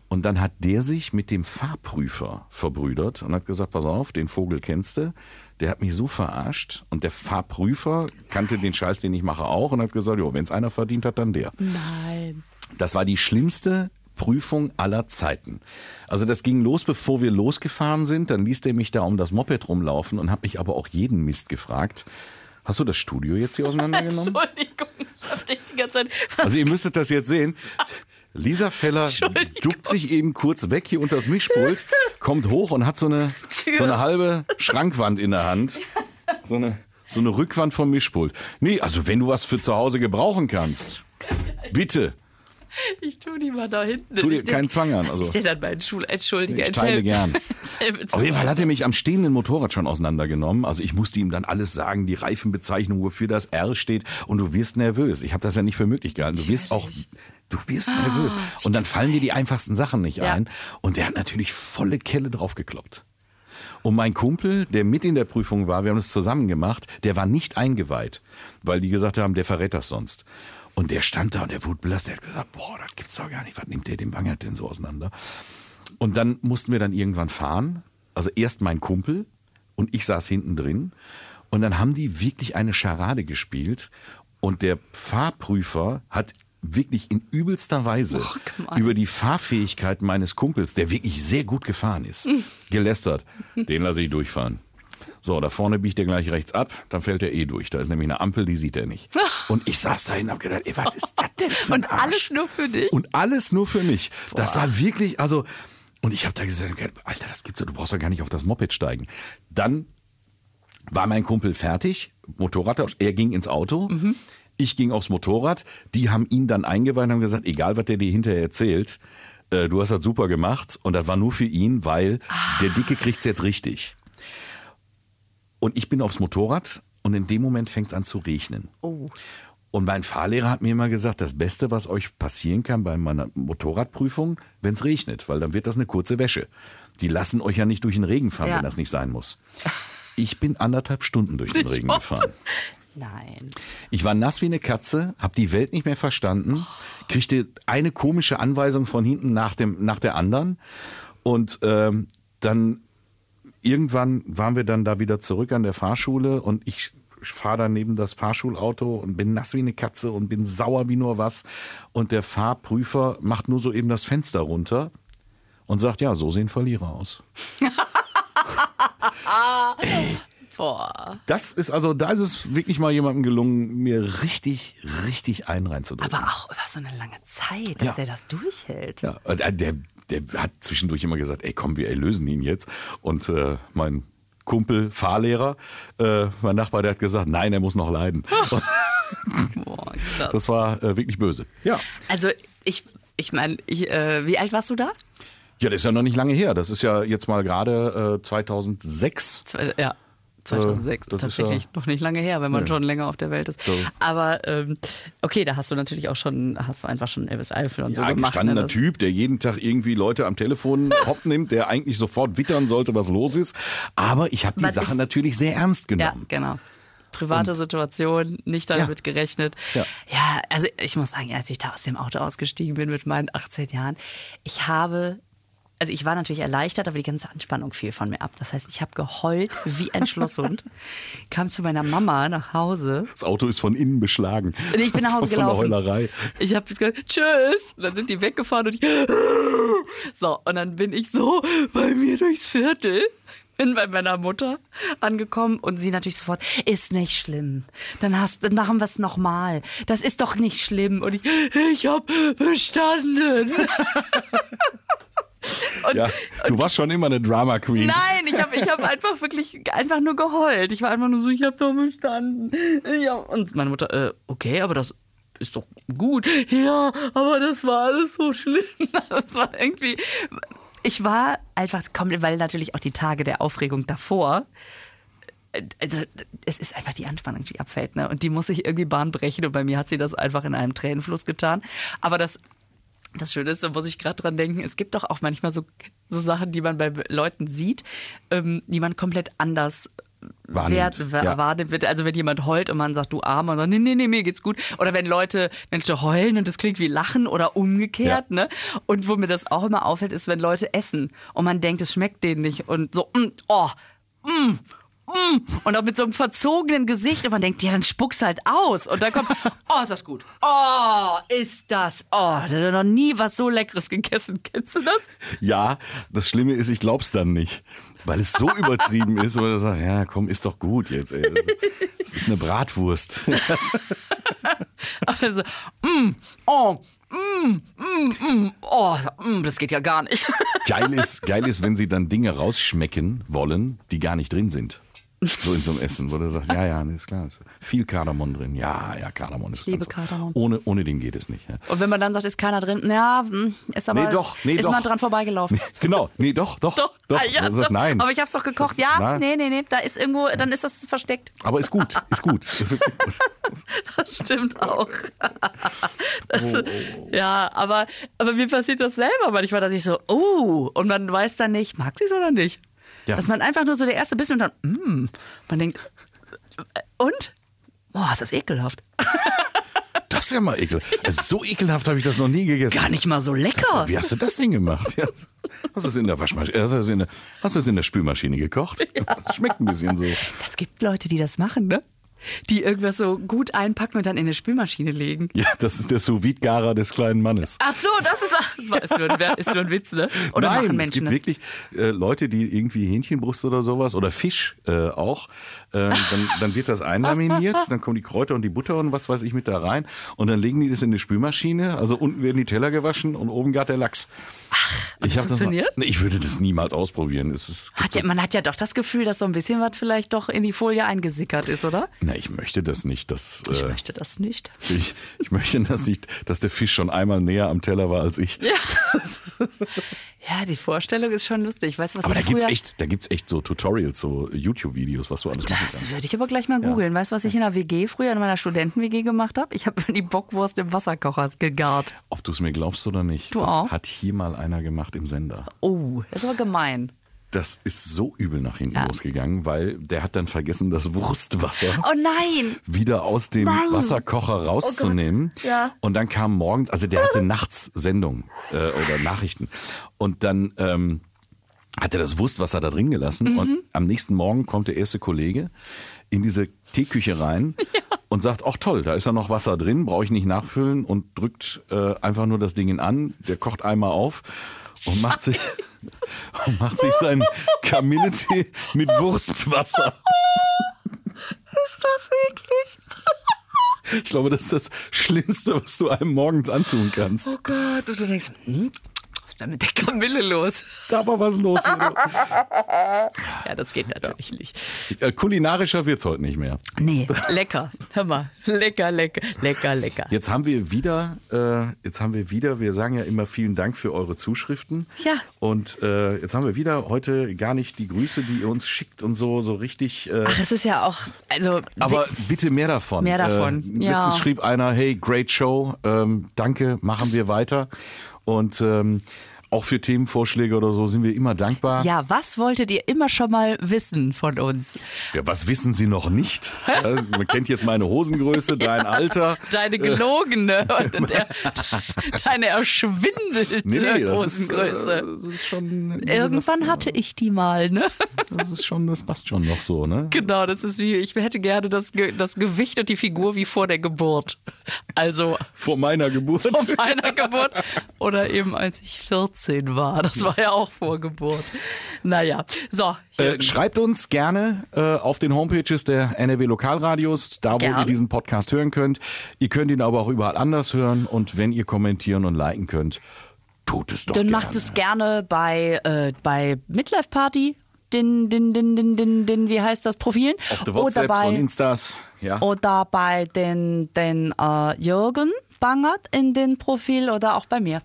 Und dann hat der sich mit dem Fahrprüfer verbrüdert und hat gesagt, pass auf, den Vogel kennst du, der hat mich so verarscht und der Fahrprüfer kannte den Scheiß, den ich mache auch und hat gesagt, wenn es einer verdient hat, dann der. Nein. Das war die schlimmste Prüfung aller Zeiten. Also das ging los, bevor wir losgefahren sind. Dann ließ der mich da um das Moped rumlaufen und hat mich aber auch jeden Mist gefragt. Hast du das Studio jetzt hier auseinandergenommen? Entschuldigung, ich hab dich die ganze Zeit. Also ihr müsstet das jetzt sehen. Lisa Feller duckt sich eben kurz weg hier unter das Mischpult, kommt hoch und hat so eine, so eine halbe Schrankwand in der Hand. So eine, so eine Rückwand vom Mischpult. Nee, also wenn du was für zu Hause gebrauchen kannst, bitte. Ich tu die mal da hinten. Tu dir Ich denk, keinen Zwang an, Was also. ist denn dann mein Schul... Entschuldige, Ich teile gern. Auf jeden Fall hat er mich am stehenden Motorrad schon auseinandergenommen. Also ich musste ihm dann alles sagen, die Reifenbezeichnung, wofür das R steht. Und du wirst nervös. Ich habe das ja nicht für möglich gehalten. Du wirst auch. Du wirst nervös. Und dann fallen dir die einfachsten Sachen nicht Ja. ein. Und der hat natürlich volle Kelle drauf gekloppt. Und mein Kumpel, der mit in der Prüfung war, wir haben es zusammen gemacht, der war nicht eingeweiht, weil die gesagt haben, der verrät das sonst. Und der stand da und der wurde belastet. Der hat gesagt, boah, das gibt's doch gar nicht. Was nimmt der den Wangert denn so auseinander? Und dann mussten wir dann irgendwann fahren. Also erst mein Kumpel und ich saß hinten drin. Und dann haben die wirklich eine Scharade gespielt. Und der Fahrprüfer hat wirklich in übelster Weise on. über die Fahrfähigkeit meines Kumpels, der wirklich sehr gut gefahren ist, gelästert. Den lasse ich durchfahren. So, da vorne biegt er gleich rechts ab, dann fällt er eh durch. Da ist nämlich eine Ampel, die sieht er nicht. Und ich saß da hin und hab gedacht, ey, was ist das denn für ein Und Arsch? alles nur für dich? Und alles nur für mich. Das war wirklich, also, und ich habe da gesagt, Alter, das gibt's doch, du brauchst doch gar nicht auf das Moped steigen. Dann war mein Kumpel fertig, Motorradtausch, er ging ins Auto, ich ging aufs Motorrad, die haben ihn dann eingeweiht und haben gesagt, egal was der dir hinterher erzählt, äh, du hast das super gemacht und das war nur für ihn, weil der Dicke kriegt's jetzt richtig. Und ich bin aufs Motorrad und in dem Moment fängt's an zu regnen. Oh. Und mein Fahrlehrer hat mir immer gesagt, das Beste, was euch passieren kann bei meiner Motorradprüfung, wenn es regnet, weil dann wird das eine kurze Wäsche. Die lassen euch ja nicht durch den Regen fahren, Ja. wenn das nicht sein muss. Ich bin anderthalb Stunden durch den Regen gefahren. Nein. Ich war nass wie eine Katze, habe die Welt nicht mehr verstanden, kriegte eine komische Anweisung von hinten nach, dem, nach der anderen und ähm, dann irgendwann waren wir dann da wieder zurück an der Fahrschule und ich fahre dann neben das Fahrschulauto und bin nass wie eine Katze und bin sauer wie nur was und der Fahrprüfer macht nur so eben das Fenster runter und sagt, ja, so sehen Verlierer aus. Boah. Das ist also, da ist es wirklich mal jemandem gelungen, mir richtig, richtig einen reinzudrücken. Aber auch über so eine lange Zeit, dass Ja. der das durchhält. Ja, äh, der, der hat zwischendurch immer gesagt, ey komm, wir erlösen ihn jetzt. Und äh, mein Kumpel, Fahrlehrer, äh, mein Nachbar, der hat gesagt, nein, er muss noch leiden. Boah, krass. das war äh, wirklich böse. Ja. also ich, ich meine, ich, äh, wie alt warst du da? Ja, das ist ja noch nicht lange her. Das ist ja jetzt mal gerade äh, 2006. Zwei, ja. 2006 Äh, ist ist tatsächlich ja- noch nicht lange her, wenn man Nee. schon länger auf der Welt ist. So. Aber ähm, okay, da hast du natürlich auch schon, hast du einfach schon Elvis Eifel und so Ja, gemacht. gestandener ne? Typ, der jeden Tag irgendwie Leute am Telefon hopp nimmt, der eigentlich sofort wittern sollte, was los ist. Aber ich habe die Sache ist- natürlich sehr ernst Ja, genommen. genau. Private Situation, nicht damit Ja. gerechnet. Ja. ja, also ich muss sagen, als ich da aus dem Auto ausgestiegen bin mit meinen 18 Jahren, ich habe, also ich war natürlich erleichtert, aber die ganze Anspannung fiel von mir ab. Das heißt, ich habe geheult wie ein Schlosshund, kam zu meiner Mama nach Hause Das Auto ist von innen beschlagen. und ich bin nach Hause gelaufen. Von der Heulerei. Ich habe gesagt, tschüss. Und dann sind die weggefahren und ich. So, und dann bin ich so bei mir durchs Viertel bin bei meiner Mutter angekommen und sie natürlich sofort, ist nicht schlimm. Dann hast, dann machen wir es nochmal. Das ist doch nicht schlimm. Und ich, ich hab bestanden. Und, Ja, du warst schon immer eine Drama Queen. Nein, ich habe ich hab einfach wirklich einfach nur geheult. Ich war einfach nur so, ich habe doch bestanden. Ja. Und meine Mutter, äh, okay, aber das ist doch gut. Ja, aber das war alles so schlimm. Das war irgendwie. Ich war einfach, weil natürlich auch die Tage der Aufregung davor. Also, es ist einfach die Anspannung, die abfällt, ne? Und die muss sich irgendwie Bahn brechen. Und bei mir hat sie das einfach in einem Tränenfluss getan. Aber das das Schöne ist, da muss ich gerade dran denken, es gibt doch auch manchmal so, so Sachen, die man bei Leuten sieht, ähm, die man komplett anders Wahrnimmt, wert, wa- ja. wahrnimmt wird. Also wenn jemand heult und man sagt, du Armer, und sagt, nee, nee, nee, mir geht's gut. Oder wenn Leute, Menschen heulen und das klingt wie Lachen oder umgekehrt, Ja. ne? Und wo mir das auch immer auffällt, ist, wenn Leute essen und man denkt, es schmeckt denen nicht und so, mm, oh, mm, und auch mit so einem verzogenen Gesicht und man denkt, ja, dann spuck's halt aus. Und dann kommt, oh, ist das gut. Oh, ist das. Oh, da hat noch nie was so Leckeres gegessen. Kennst du das? Ja, das Schlimme ist, ich glaub's dann nicht. Weil es so übertrieben ist, oder sagt, ja, komm, ist doch gut jetzt, ey. Das ist, das ist eine Bratwurst. Aber so, mm, oh, mm, mm, mm, oh, mm, das geht ja gar nicht. Geil ist, geil ist, wenn sie dann Dinge rausschmecken wollen, die gar nicht drin sind. So in so einem Essen, wo der sagt, ja, ja, ist klar, ist viel Kardamom drin. Ja, ja, Kardamom ist liebe ganz- Kardamom. Ohne, ohne den geht es nicht. Ja. Und wenn man dann sagt, ist keiner drin, ja, mm, ist aber, Nee, doch, nee, ist doch. man dran vorbeigelaufen. Genau, nee, doch, doch, Doch, doch. Ah, ja, sagt, doch. nein. Aber ich hab's doch gekocht. Ja, Nein. nee, nee, nee, da ist irgendwo, dann ist das versteckt. Aber ist gut, ist gut. Das stimmt auch. Das, Oh, Ja, aber, aber mir passiert das selber manchmal, dass ich so, uh, und man weiß dann nicht, mag sie es oder nicht? Ja. Dass man einfach nur so der erste Bissen und dann, mm, man denkt, äh, und? Boah, ist das ekelhaft. Das ist ja mal ekel. Also so ekelhaft habe ich das noch nie gegessen. Gar nicht mal so lecker. Wie hast du das denn gemacht? Ja. Hast du es in der Waschmaschine, hast du es in der, hast du es in der Spülmaschine gekocht? Das schmeckt ein bisschen so. Das gibt Leute, die das machen, ne? Die irgendwas so gut einpacken und dann in eine Spülmaschine legen. Ja, das ist der sous garer des kleinen Mannes. Ach so, das ist, das war- ist, nur ein, ist nur ein Witz, ne? Oder Nein, machen es Menschen gibt das? wirklich äh, Leute, die irgendwie Hähnchenbrust oder sowas oder Fisch äh, auch. Äh, dann, dann wird das einlaminiert, dann kommen die Kräuter und die Butter und was weiß ich mit da rein und dann legen die das in die Spülmaschine. Also unten werden die Teller gewaschen und oben gart der Lachs. Ach, ich hab das mal, funktioniert? nee, ich würde das niemals ausprobieren. Es ist, Hat ja, man hat ja doch das Gefühl, dass so ein bisschen was vielleicht doch in die Folie eingesickert ist, oder? na, ich möchte das nicht. Dass, Ich äh, möchte das nicht. ich, ich möchte das nicht, dass der Fisch schon einmal näher am Teller war als ich. Ja, die Vorstellung ist schon lustig. Weißt du, was Aber da gibt's früher... echt, da gibt's echt so Tutorials, so YouTube-Videos, was du alles machen Das würde ich aber gleich mal googeln. Weißt du, was ich in der WG früher, in meiner Studenten-WG gemacht habe? Ich habe die Bockwurst im Wasserkocher gegart. Ob du es mir glaubst oder nicht, Du das auch? hat hier mal einer gemacht im Sender. Oh, das ist aber gemein. Das ist so übel nach hinten Ja. losgegangen, weil der hat dann vergessen, das Wurstwasser Oh nein! wieder aus dem Nein. Wasserkocher rauszunehmen. Oh. Ja. Und dann kam morgens, also der hatte nachts Sendung äh, oder Nachrichten. Und dann ähm, hat er das Wurstwasser da drin gelassen. Mhm. Und am nächsten Morgen kommt der erste Kollege in diese Teeküche rein und sagt, ach toll, da ist ja noch Wasser drin, brauche ich nicht nachfüllen und drückt äh, einfach nur das Ding an. Der kocht einmal auf und macht sich, und macht sich seinen Kamilletee mit Wurstwasser. Ist das eklig? Ich glaube, das ist das Schlimmste, was du einem morgens antun kannst. Oh Gott. Und du denkst, hm, denn mit der Kamille los? Da war was los. Ja, das geht natürlich nicht. Äh, Kulinarischer wird's heute nicht mehr. Nee, lecker. Hör mal. Lecker, lecker, lecker, lecker. Jetzt haben wir wieder, äh, jetzt haben wir wieder, wir sagen ja immer vielen Dank für eure Zuschriften. Ja. Und äh, jetzt haben wir wieder heute gar nicht die Grüße, die ihr uns schickt und so, so richtig. Äh, Ach, es ist ja auch, also. aber bitte mehr davon. Mehr davon, Äh, ja. Letztens schrieb einer, hey, great show, ähm, danke, machen wir weiter. Und ähm, auch für Themenvorschläge oder so sind wir immer dankbar. Ja, was wolltet ihr immer schon mal wissen von uns? Ja, was wissen Sie noch nicht? Man kennt jetzt meine Hosengröße, dein Alter. Deine gelogene und der, deine erschwindelte Nee, nee, ist, Hosengröße. äh, ist schon. Irgendwann hatte ich die mal, ne? Das ist schon, das passt schon noch so, ne? Genau, das ist wie, ich hätte gerne das, das Gewicht und die Figur wie vor der Geburt. Also Vor meiner Geburt. vor meiner Geburt Oder eben als ich 14 war. Das war ja auch vor Geburt. Naja, so. Äh, schreibt uns gerne äh, auf den Homepages der NRW Lokalradios, da wo Gern. ihr diesen Podcast hören könnt. Ihr könnt ihn aber auch überall anders hören und wenn ihr kommentieren und liken könnt, tut es doch Dann gerne. macht es gerne bei, äh, bei Midlife Party, den, den, den, den, den, den, wie heißt das, Profilen. auf der Oder WhatsApps bei, und Instas. Ja. oder bei den, den äh, Jürgen Bangert in den Profil oder auch bei mir.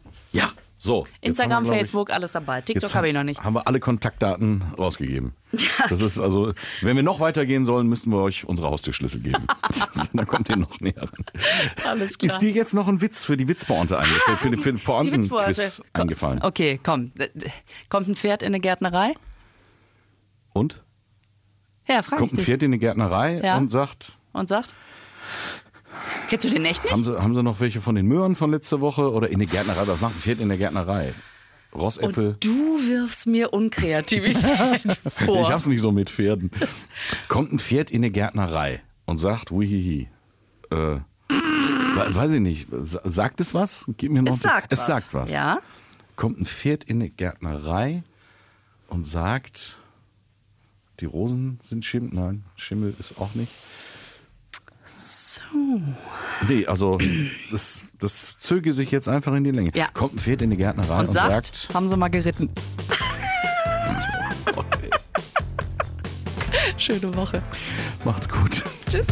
So. Instagram, wir, glaub ich, Facebook, alles dabei. TikTok habe ich noch nicht. Haben wir alle Kontaktdaten rausgegeben. Das ist also, wenn wir noch weitergehen sollen, müssten wir euch unsere Haustürschlüssel geben. Dann kommt ihr noch näher ran. Alles klar. Ist dir jetzt noch ein Witz für die Witzpointe eingefallen? Für, für den Die Pointen-Quiz eingefallen? Okay, komm. Kommt ein Pferd in eine Gärtnerei? Und? Ja, frag Kommt ein. Pferd in eine Gärtnerei Ja. und sagt, Und sagt? Kennst du den echt nicht? haben sie, haben sie noch welche von den Möhren von letzter Woche? Oder in der Gärtnerei? Was macht ein Pferd in der Gärtnerei? Rossäpfel? Und du wirfst mir Unkreativität vor. Ich hab's nicht so mit Pferden. Kommt ein Pferd in eine Gärtnerei und sagt, wihihi. Äh, we- weiß ich nicht. Sa- Sagt es was? Gib mir noch es sagt es was. sagt was. Ja. Kommt ein Pferd in eine Gärtnerei und sagt, die Rosen sind Schimmel. Nein, Schimmel ist auch nicht. So. Nee, also das, das zöge sich jetzt einfach in die Länge. Ja. Kommt ein Pferd in die Gärtnerei und, Und sagt, sagt, haben sie mal geritten. Gott, ey, Schöne Woche. macht's gut. Tschüss.